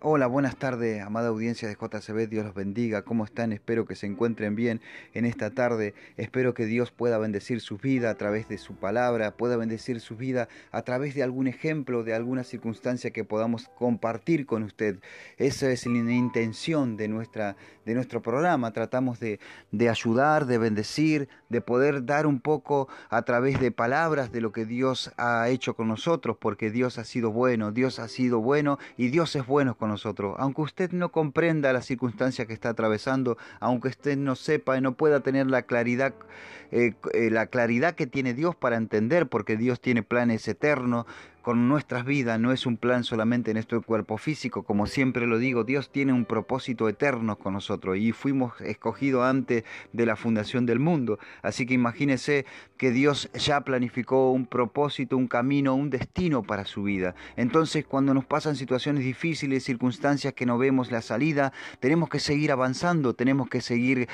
Hola, buenas tardes, amada audiencia de JCB, Dios los bendiga, ¿cómo están? Espero que se encuentren bien en esta tarde, espero que Dios pueda bendecir su vida a través de su palabra, pueda bendecir su vida a través de algún ejemplo, de alguna circunstancia que podamos compartir con usted. Esa es la intención de, nuestra, de nuestro programa, tratamos de, de ayudar, de bendecir, de poder dar un poco a través de palabras de lo que Dios ha hecho con nosotros, porque Dios ha sido bueno, Dios ha sido bueno y Dios es bueno con nosotros. Aunque usted no comprenda la circunstancia que está atravesando, aunque usted no sepa y no pueda tener la claridad, eh, eh, la claridad que tiene Dios para entender, porque Dios tiene planes eternos, con nuestras vidas no es un plan solamente en nuestro cuerpo físico, como siempre lo digo, Dios tiene un propósito eterno con nosotros y fuimos escogidos antes de la fundación del mundo. Así que imagínese que Dios ya planificó un propósito, un camino, un destino para su vida. Entonces cuando nos pasan situaciones difíciles, circunstancias que no vemos la salida, tenemos que seguir avanzando, tenemos que seguir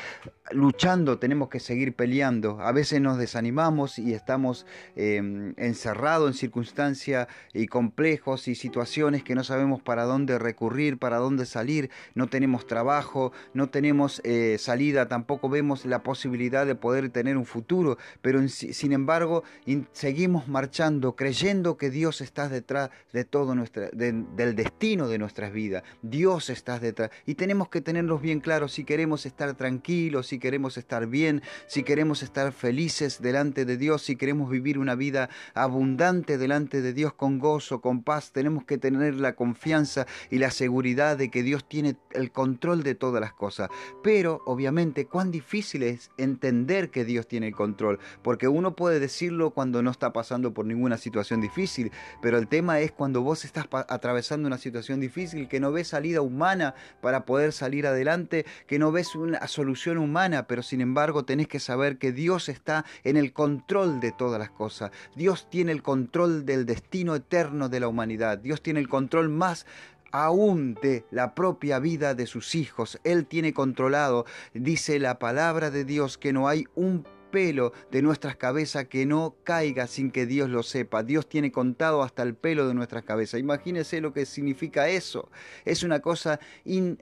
luchando, tenemos que seguir peleando. A veces nos desanimamos y estamos eh, encerrados en circunstancias y complejos y situaciones que no sabemos para dónde recurrir, para dónde salir, no tenemos trabajo, no tenemos eh, salida, tampoco vemos la posibilidad de poder tener un futuro, pero sin embargo seguimos marchando creyendo que Dios está detrás de todo nuestra, del destino de nuestras vidas, Dios está detrás y tenemos que tenerlos bien claros. Si queremos estar tranquilos, si queremos estar bien, si queremos estar felices delante de Dios, si queremos vivir una vida abundante delante de Dios con gozo, con paz, tenemos que tener la confianza y la seguridad de que Dios tiene el control de todas las cosas. Pero obviamente cuán difícil es entender que Dios tiene el control, porque uno puede decirlo cuando no está pasando por ninguna situación difícil, pero el tema es cuando vos estás atravesando una situación difícil, que no ves salida humana para poder salir adelante, que no ves una solución humana, pero sin embargo tenés que saber que Dios está en el control de todas las cosas. Dios tiene el control del destino eterno de la humanidad. Dios tiene el control más aún de la propia vida de sus hijos. Él tiene controlado, dice la palabra de Dios, que no hay un pelo de nuestras cabezas que no caiga sin que Dios lo sepa. Dios tiene contado hasta el pelo de nuestras cabezas. Imagínese lo que significa eso. Es una cosa in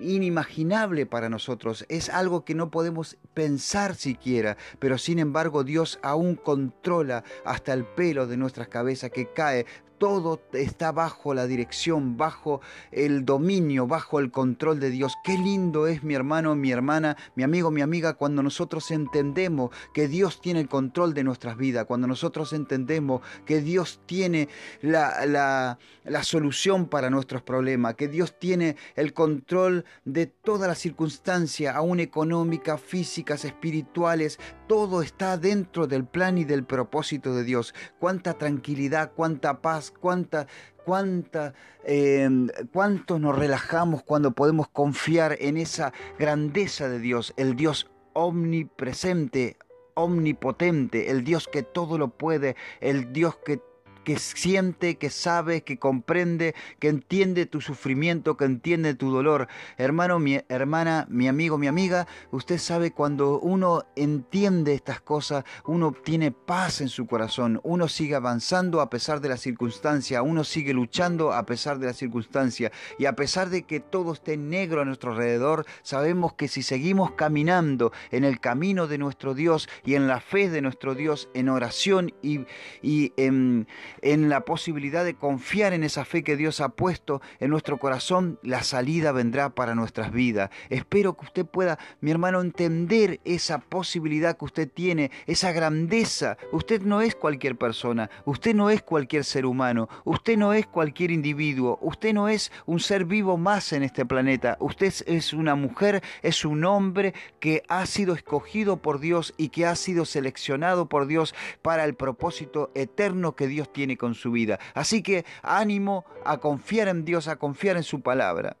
inimaginable para nosotros, es algo que no podemos pensar siquiera, pero sin embargo Dios aún controla hasta el pelo de nuestras cabezas que cae todo está bajo la dirección, bajo el dominio, bajo el control de Dios. Qué lindo es mi hermano, mi hermana, mi amigo, mi amiga, cuando nosotros entendemos que Dios tiene el control de nuestras vidas, cuando nosotros entendemos que Dios tiene la, la, la solución para nuestros problemas, que Dios tiene el control de todas las circunstancias, aún económicas, físicas, espirituales, todo está dentro del plan y del propósito de Dios. Cuánta tranquilidad, cuánta paz, cuánta, cuánta, eh, cuánto nos relajamos cuando podemos confiar en esa grandeza de Dios, el Dios omnipresente, omnipotente, el Dios que todo lo puede, el Dios que que siente, que sabe, que comprende, que entiende tu sufrimiento, que entiende tu dolor. Hermano, mi hermana, mi amigo, mi amiga, usted sabe cuando uno entiende estas cosas, uno tiene paz en su corazón, uno sigue avanzando a pesar de la circunstancia, uno sigue luchando a pesar de la circunstancia y a pesar de que todo esté negro a nuestro alrededor, sabemos que si seguimos caminando en el camino de nuestro Dios y en la fe de nuestro Dios, en oración y, y en, en la posibilidad de confiar en esa fe que Dios ha puesto en nuestro corazón, la salida vendrá para nuestras vidas. Espero que usted pueda, mi hermano, entender esa posibilidad que usted tiene, esa grandeza. Usted no es cualquier persona, usted no es cualquier ser humano, usted no es cualquier individuo, usted no es un ser vivo más en este planeta, usted es una mujer, es un hombre que ha sido escogido por Dios y que ha sido seleccionado por Dios para el propósito eterno que Dios tiene con su vida. Así que ánimo a confiar en Dios, a confiar en su palabra.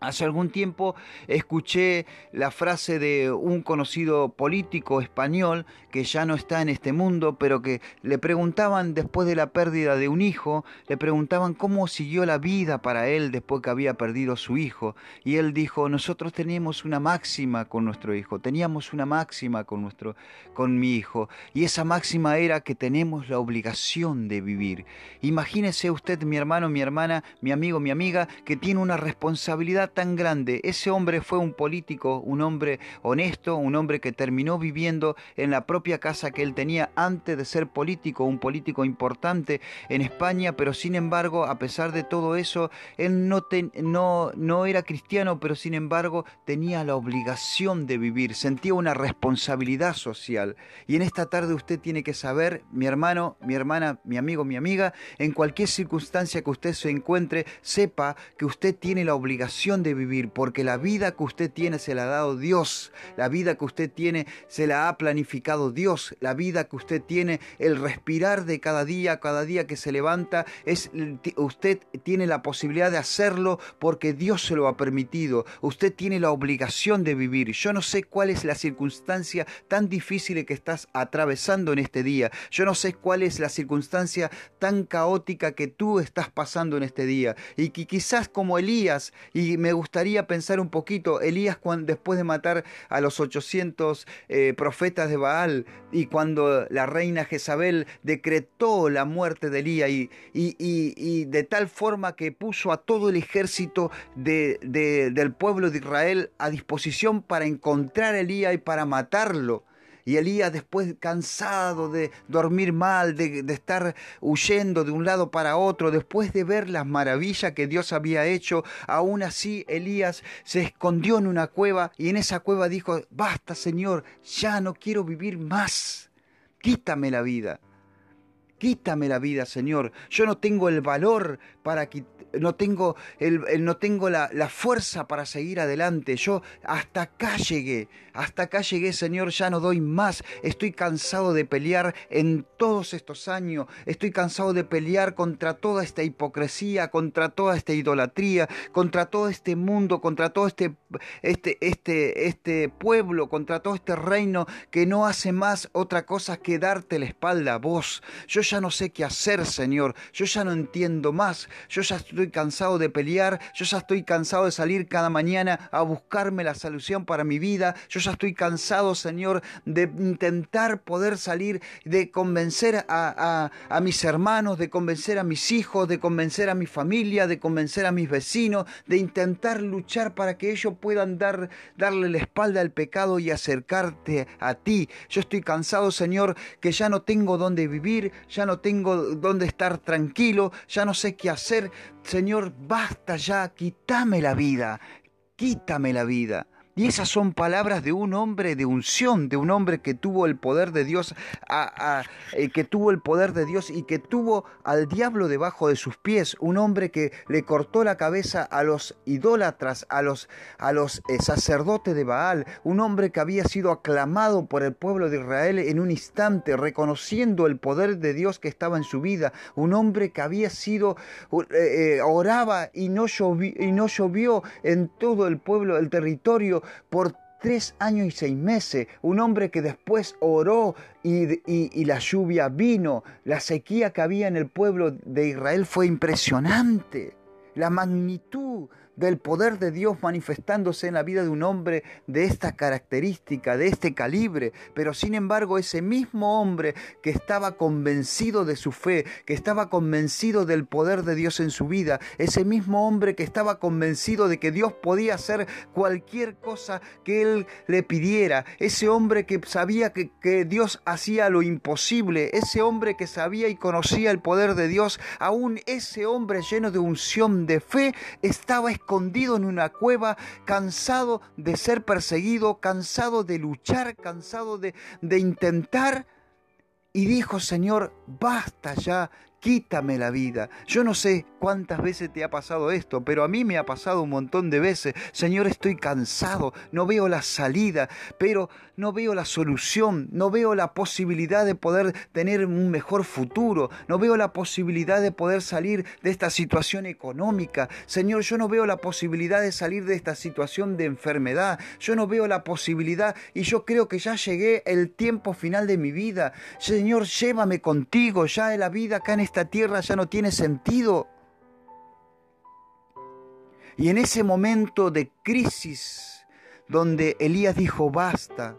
Hace algún tiempo escuché la frase de un conocido político español que ya no está en este mundo, pero que le preguntaban después de la pérdida de un hijo, le preguntaban cómo siguió la vida para él después que había perdido su hijo. Y él dijo, nosotros teníamos una máxima con nuestro hijo, teníamos una máxima con, nuestro, con mi hijo, y esa máxima era que tenemos la obligación de vivir. Imagínese usted, mi hermano, mi hermana, mi amigo, mi amiga, que tiene una responsabilidad tan grande. Ese hombre fue un político, un hombre honesto, un hombre que terminó viviendo en la propia casa que él tenía antes de ser político, un político importante en España, pero sin embargo, a pesar de todo eso, él no, no, no era cristiano, pero sin embargo tenía la obligación de vivir, sentía una responsabilidad social. Y en esta tarde usted tiene que saber, mi hermano, mi hermana, mi amigo, mi amiga, en cualquier circunstancia que usted se encuentre, sepa que usted tiene la obligación de vivir, porque la vida que usted tiene se la ha dado Dios, la vida que usted tiene se la ha planificado Dios, la vida que usted tiene, el respirar de cada día, cada día que se levanta, es usted tiene la posibilidad de hacerlo porque Dios se lo ha permitido. Usted tiene la obligación de vivir. Yo no sé cuál es la circunstancia tan difícil que estás atravesando en este día. Yo no sé cuál es la circunstancia tan caótica que tú estás pasando en este día. Y que quizás como Elías, y me gustaría pensar un poquito, Elías cuando, después de matar a los 800 eh, profetas de Baal y cuando la reina Jezabel decretó la muerte de Elías y, de tal forma que puso a todo el ejército de, del pueblo de Israel a disposición para encontrar a Elías y para matarlo. Y Elías después cansado de dormir mal, de, estar huyendo de un lado para otro, después de ver las maravillas que Dios había hecho, aún así Elías se escondió en una cueva y en esa cueva dijo, basta Señor, ya no quiero vivir más, quítame la vida. Quítame la vida, Señor. Yo no tengo el valor para, no tengo, el, no tengo la, la, fuerza para seguir adelante. Yo hasta acá llegué, hasta acá llegué, Señor, ya no doy más. Estoy cansado de pelear en todos estos años. Estoy cansado de pelear contra toda esta hipocresía, contra toda esta idolatría, contra todo este mundo, contra todo este, este, este, este pueblo, contra todo este reino que no hace más otra cosa que darte la espalda a vos. Yo ya no sé qué hacer, Señor. Yo ya no entiendo más. Yo ya estoy cansado de pelear, yo ya estoy cansado de salir cada mañana a buscarme la solución para mi vida, yo ya estoy cansado, Señor, de intentar poder salir, de convencer a, mis hermanos, de convencer a mis hijos, de convencer a mi familia, de convencer a mis vecinos, de intentar luchar para que ellos puedan dar, darle la espalda al pecado y acercarte a ti. Yo estoy cansado, Señor, que ya no tengo dónde vivir, ya no tengo dónde estar tranquilo, ya no sé qué hacer, Señor, basta ya, quítame la vida, quítame la vida. Y esas son palabras de un hombre de unción, de un hombre que tuvo el poder de Dios, eh, que tuvo el poder de Dios y que tuvo al diablo debajo de sus pies, un hombre que le cortó la cabeza a los idólatras, a los, a los eh, sacerdotes de Baal, un hombre que había sido aclamado por el pueblo de Israel en un instante, reconociendo el poder de Dios que estaba en su vida, un hombre que había sido, eh, oraba y no, llovió, y no llovió en todo el pueblo, el territorio, por tres años y seis meses, un hombre que después oró y, y, la lluvia vino, la sequía que había en el pueblo de Israel fue impresionante, la magnitud del poder de Dios manifestándose en la vida de un hombre de esta característica, de este calibre, pero sin embargo ese mismo hombre que estaba convencido de su fe, que estaba convencido del poder de Dios en su vida, ese mismo hombre que estaba convencido de que Dios podía hacer cualquier cosa que él le pidiera, ese hombre que sabía que, Dios hacía lo imposible, ese hombre que sabía y conocía el poder de Dios, aún ese hombre lleno de unción de fe estaba escondido en una cueva, cansado de ser perseguido, cansado de luchar, cansado de, de intentar. Y dijo, Señor, basta ya, quítame la vida. Yo no sé cuántas veces te ha pasado esto, pero a mí me ha pasado un montón de veces. Señor, estoy cansado, no veo la salida, pero no veo la solución, no veo la posibilidad de poder tener un mejor futuro, no veo la posibilidad de poder salir de esta situación económica. Señor, yo no veo la posibilidad de salir de esta situación de enfermedad, yo no veo la posibilidad y yo creo que ya llegué el tiempo final de mi vida. Señor, llévame contigo, ya la vida acá en esta tierra ya no tiene sentido. Y en ese momento de crisis, donde Elías dijo, basta,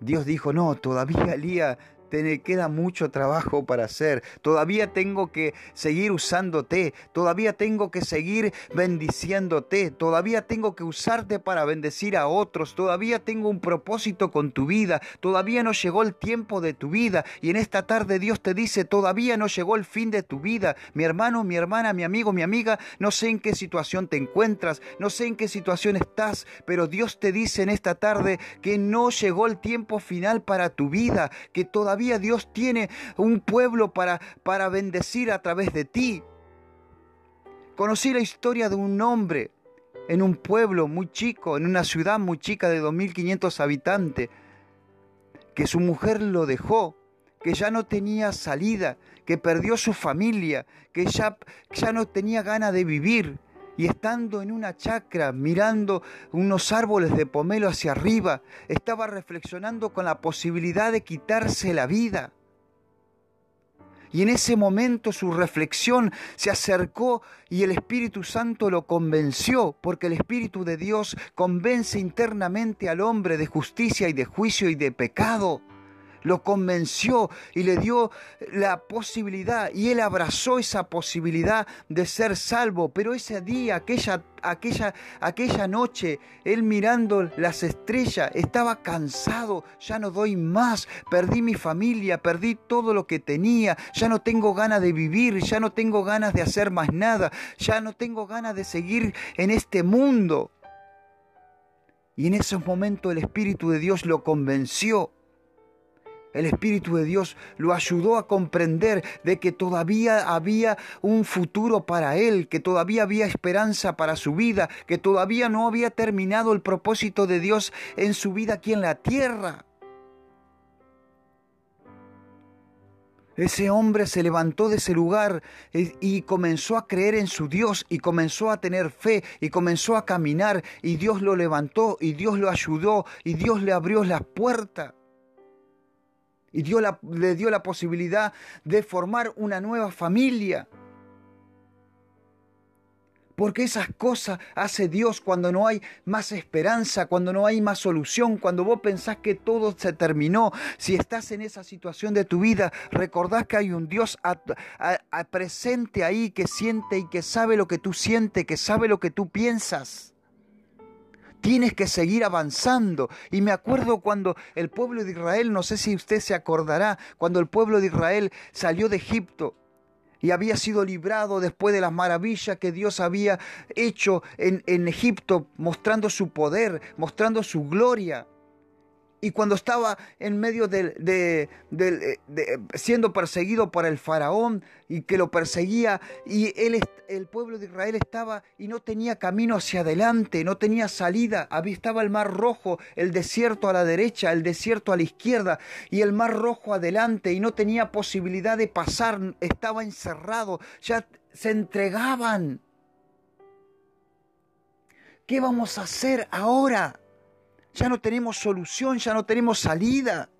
Dios dijo, no, todavía Elías te queda mucho trabajo para hacer. Todavía tengo que seguir usándote. Todavía tengo que seguir bendiciéndote. Todavía tengo que usarte para bendecir a otros. Todavía tengo un propósito con tu vida. Todavía no llegó el tiempo de tu vida. Y en esta tarde Dios te dice, todavía no llegó el fin de tu vida. Mi hermano, mi hermana, mi amigo, mi amiga, no sé en qué situación te encuentras. No sé en qué situación estás. Pero Dios te dice en esta tarde que no llegó el tiempo final para tu vida. Que todavía Dios tiene un pueblo para, para bendecir a través de ti. Conocí la historia de un hombre en un pueblo muy chico, en una ciudad muy chica de 2.500 habitantes, que su mujer lo dejó, que ya no tenía salida, que perdió su familia, que ya, ya no tenía ganas de vivir, y estando en una chacra mirando unos árboles de pomelo hacia arriba, estaba reflexionando con la posibilidad de quitarse la vida. Y en ese momento su reflexión se acercó y el Espíritu Santo lo convenció, porque el Espíritu de Dios convence internamente al hombre de justicia y de juicio y de pecado lo convenció y le dio la posibilidad y él abrazó esa posibilidad de ser salvo. Pero ese día, aquella, aquella, aquella noche, él mirando las estrellas, estaba cansado, ya no doy más, perdí mi familia, perdí todo lo que tenía, ya no tengo ganas de vivir, ya no tengo ganas de hacer más nada, ya no tengo ganas de seguir en este mundo. Y en ese momento el Espíritu de Dios lo convenció el Espíritu de Dios lo ayudó a comprender de que todavía había un futuro para él, que todavía había esperanza para su vida, que todavía no había terminado el propósito de Dios en su vida aquí en la tierra. Ese hombre se levantó de ese lugar y comenzó a creer en su Dios y comenzó a tener fe y comenzó a caminar y Dios lo levantó y Dios lo ayudó y Dios le abrió las puertas y Dios le dio la posibilidad de formar una nueva familia. Porque esas cosas hace Dios cuando no hay más esperanza, cuando no hay más solución, cuando vos pensás que todo se terminó. Si estás en esa situación de tu vida, recordás que hay un Dios presente ahí que siente y que sabe lo que tú sientes, que sabe lo que tú piensas. Tienes que seguir avanzando. Y me acuerdo cuando el pueblo de Israel, no sé si usted se acordará, cuando el pueblo de Israel salió de Egipto y había sido librado después de las maravillas que Dios había hecho en, en Egipto, mostrando su poder, mostrando su gloria y cuando estaba en medio de, siendo perseguido por el faraón y que lo perseguía y él, el pueblo de Israel estaba y no tenía camino hacia adelante, no tenía salida, estaba el mar rojo, el desierto a la derecha, el desierto a la izquierda y el mar rojo adelante y no tenía posibilidad de pasar, estaba encerrado, ya se entregaban. ¿Qué vamos a hacer ahora? Ya no tenemos solución, ya no tenemos salida.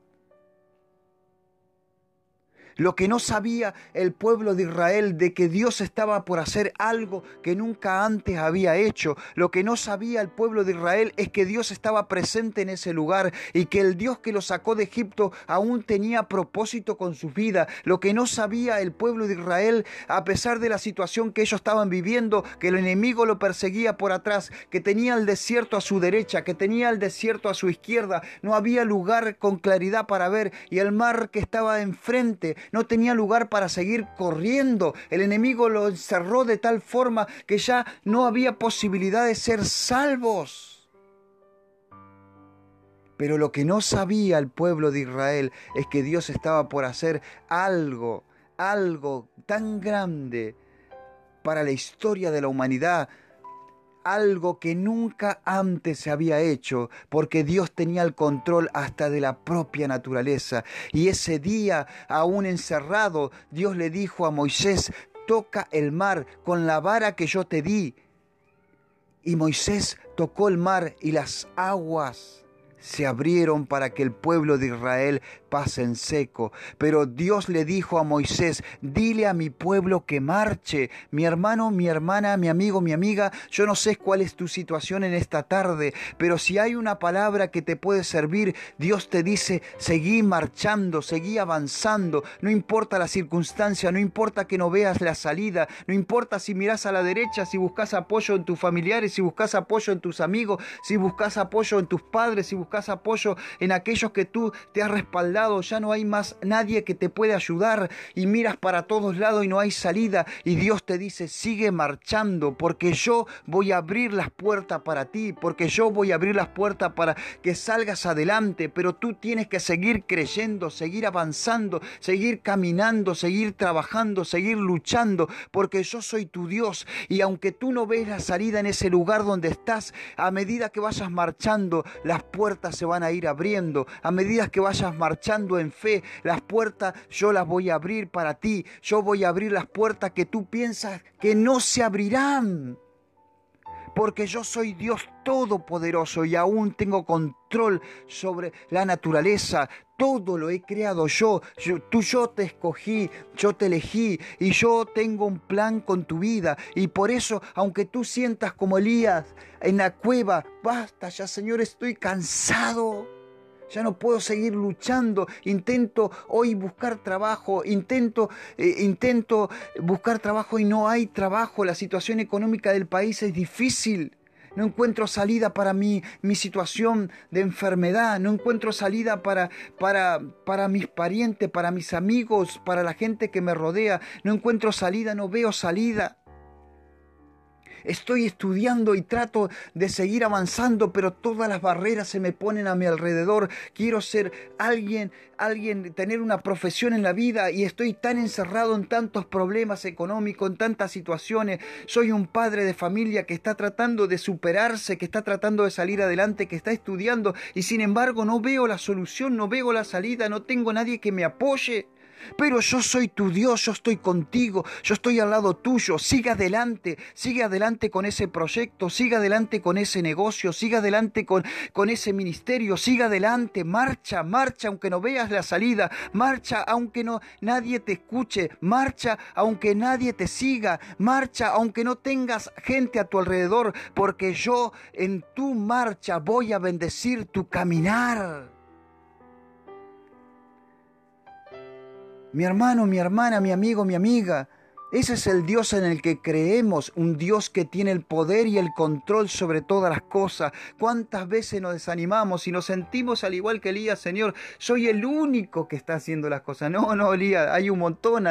Lo que no sabía el pueblo de Israel de que Dios estaba por hacer algo que nunca antes había hecho. Lo que no sabía el pueblo de Israel es que Dios estaba presente en ese lugar y que el Dios que lo sacó de Egipto aún tenía propósito con su vida. Lo que no sabía el pueblo de Israel, a pesar de la situación que ellos estaban viviendo, que el enemigo lo perseguía por atrás, que tenía el desierto a su derecha, que tenía el desierto a su izquierda, no había lugar con claridad para ver y el mar que estaba enfrente no tenía lugar para seguir corriendo. El enemigo lo encerró de tal forma que ya no había posibilidad de ser salvos. Pero lo que no sabía el pueblo de Israel es que Dios estaba por hacer algo algo tan grande para la historia de la humanidad, algo que nunca antes se había hecho, porque Dios tenía el control hasta de la propia naturaleza. Y ese día, aún encerrado, Dios le dijo a Moisés, toca el mar con la vara que yo te di. Y Moisés tocó el mar y las aguas se abrieron para que el pueblo de Israel pase en seco. Pero Dios le dijo a Moisés, dile a mi pueblo que marche. Mi hermano, mi hermana, mi amigo, mi amiga, yo no sé cuál es tu situación en esta tarde, pero si hay una palabra que te puede servir, Dios te dice, seguí marchando, seguí avanzando, no importa la circunstancia, no importa que no veas la salida, no importa si miras a la derecha, si buscas apoyo en tus familiares, si buscas apoyo en tus amigos, si buscas apoyo en tus padres, si buscas apoyo en aquellos que tú te has respaldado, ya no hay más nadie que te puede ayudar y miras para todos lados y no hay salida y Dios te dice, sigue marchando porque yo voy a abrir las puertas para ti, porque yo voy a abrir las puertas para que salgas adelante, pero tú tienes que seguir creyendo, seguir avanzando, seguir caminando, seguir trabajando, seguir luchando, porque yo soy tu Dios y aunque tú no ves la salida en ese lugar donde estás, a medida que vayas marchando, las puertas se van a ir abriendo. A medida que vayas marchando en fe, las puertas yo las voy a abrir para ti. Yo voy a abrir las puertas que tú piensas que no se abrirán porque yo soy Dios todopoderoso y aún tengo control sobre la naturaleza. Todo lo he creado yo. yo. Tú yo te escogí, yo te elegí y yo tengo un plan con tu vida. Y por eso, aunque tú sientas como Elías en la cueva, basta ya Señor, estoy cansado ya no puedo seguir luchando, intento hoy buscar trabajo, intento, eh, intento buscar trabajo y no hay trabajo, la situación económica del país es difícil. No encuentro salida para mi, mi situación de enfermedad, no encuentro salida para, para, para mis parientes, para mis amigos, para la gente que me rodea, no encuentro salida, no veo salida. Estoy estudiando y trato de seguir avanzando, pero todas las barreras se me ponen a mi alrededor. Quiero ser alguien, alguien, tener una profesión en la vida y estoy tan encerrado en tantos problemas económicos, en tantas situaciones. Soy un padre de familia que está tratando de superarse, que está tratando de salir adelante, que está estudiando y sin embargo no veo la solución, no veo la salida, no tengo nadie que me apoye. Pero yo soy tu Dios, yo estoy contigo, yo estoy al lado tuyo. Sigue adelante, sigue adelante con ese proyecto, sigue adelante con ese negocio, sigue adelante con, con ese ministerio, sigue adelante, marcha, marcha aunque no veas la salida, marcha aunque no nadie te escuche, marcha aunque nadie te siga, marcha aunque no tengas gente a tu alrededor, porque yo en tu marcha voy a bendecir tu caminar. Mi hermano, mi hermana, mi amigo, mi amiga, ese es el Dios en el que creemos, un Dios que tiene el poder y el control sobre todas las cosas. ¿Cuántas veces nos desanimamos y nos sentimos al igual que Elías, Señor, soy el único que está haciendo las cosas? No, no, Elías, hay un montón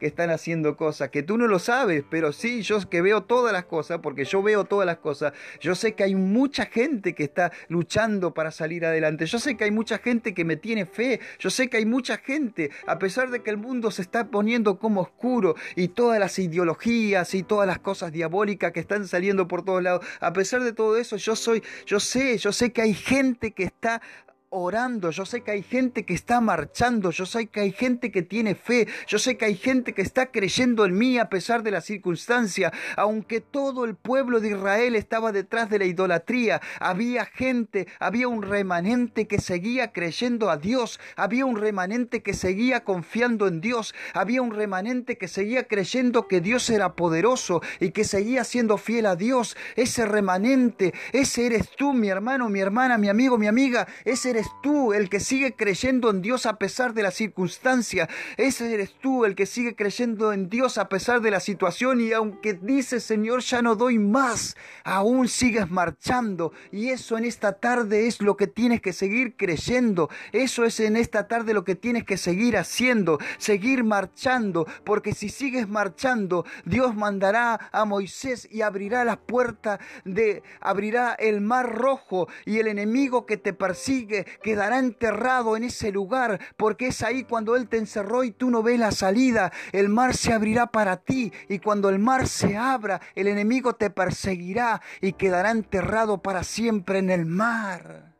que están haciendo cosas, que tú no lo sabes, pero sí, yo que veo todas las cosas, porque yo veo todas las cosas, yo sé que hay mucha gente que está luchando para salir adelante, yo sé que hay mucha gente que me tiene fe, yo sé que hay mucha gente, a pesar de que el mundo se está poniendo como oscuro y todo todas las ideologías y todas las cosas diabólicas que están saliendo por todos lados. A pesar de todo eso, yo soy, yo sé, yo sé que hay gente que está orando, yo sé que hay gente que está marchando, yo sé que hay gente que tiene fe, yo sé que hay gente que está creyendo en mí a pesar de la circunstancia, aunque todo el pueblo de Israel estaba detrás de la idolatría, había gente, había un remanente que seguía creyendo a Dios, había un remanente que seguía confiando en Dios, había un remanente que seguía creyendo que Dios era poderoso y que seguía siendo fiel a Dios, ese remanente, ese eres tú, mi hermano, mi hermana, mi amigo, mi amiga, ese eres tú el que sigue creyendo en Dios a pesar de la circunstancia. Ese eres tú el que sigue creyendo en Dios a pesar de la situación y aunque dices Señor ya no doy más, aún sigues marchando y eso en esta tarde es lo que tienes que seguir creyendo. Eso es en esta tarde lo que tienes que seguir haciendo, seguir marchando, porque si sigues marchando, Dios mandará a Moisés y abrirá las puertas de abrirá el mar rojo y el enemigo que te persigue quedará enterrado en ese lugar, porque es ahí cuando Él te encerró y tú no ves la salida. El mar se abrirá para ti y cuando el mar se abra, el enemigo te perseguirá y quedará enterrado para siempre en el mar.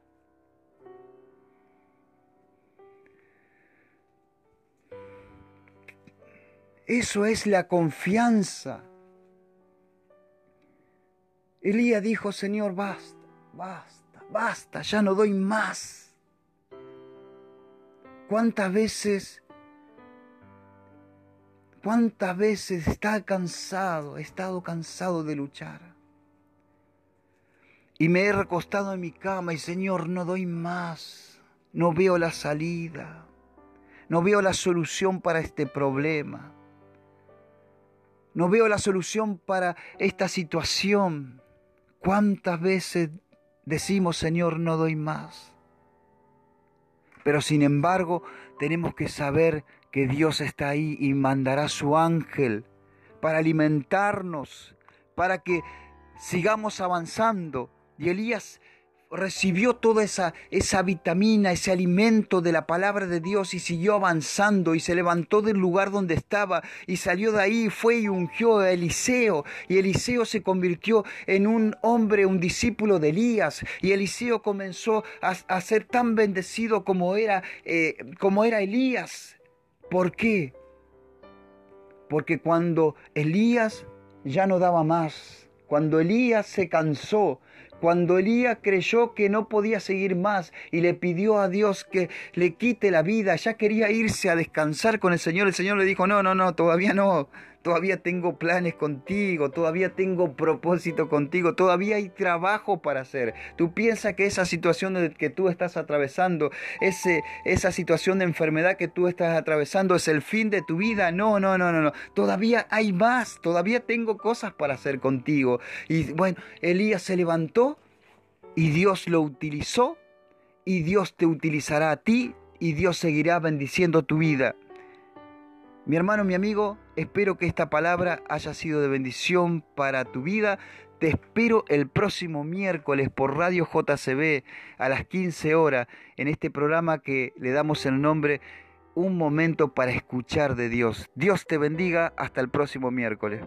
Eso es la confianza. Elías dijo, Señor, basta, basta, basta, ya no doy más. ¿Cuántas veces, cuántas veces está cansado, he estado cansado de luchar? Y me he recostado en mi cama y Señor, no doy más, no veo la salida, no veo la solución para este problema. No veo la solución para esta situación. ¿Cuántas veces decimos, Señor, no doy más? Pero sin embargo, tenemos que saber que Dios está ahí y mandará su ángel para alimentarnos, para que sigamos avanzando. Y Elías recibió toda esa, esa vitamina, ese alimento de la palabra de Dios y siguió avanzando y se levantó del lugar donde estaba y salió de ahí, fue y ungió a Eliseo y Eliseo se convirtió en un hombre, un discípulo de Elías y Eliseo comenzó a, ser tan bendecido como era, eh, como era Elías. ¿Por qué? Porque cuando Elías ya no daba más, cuando Elías se cansó, cuando Elías creyó que no podía seguir más y le pidió a Dios que le quite la vida, ya quería irse a descansar con el Señor, el Señor le dijo, no, no, no, todavía no, todavía tengo planes contigo, todavía tengo propósito contigo, todavía hay trabajo para hacer. Tú piensas que esa situación que tú estás atravesando, ese, esa situación de enfermedad que tú estás atravesando es el fin de tu vida. No, no, no, no, no. Todavía hay más, todavía tengo cosas para hacer contigo. Y bueno, Elías se levantó y Dios lo utilizó y Dios te utilizará a ti y Dios seguirá bendiciendo tu vida. Mi hermano, mi amigo, espero que esta palabra haya sido de bendición para tu vida. Te espero el próximo miércoles por Radio JCB a las 15 horas en este programa que le damos el nombre Un momento para escuchar de Dios. Dios te bendiga. Hasta el próximo miércoles.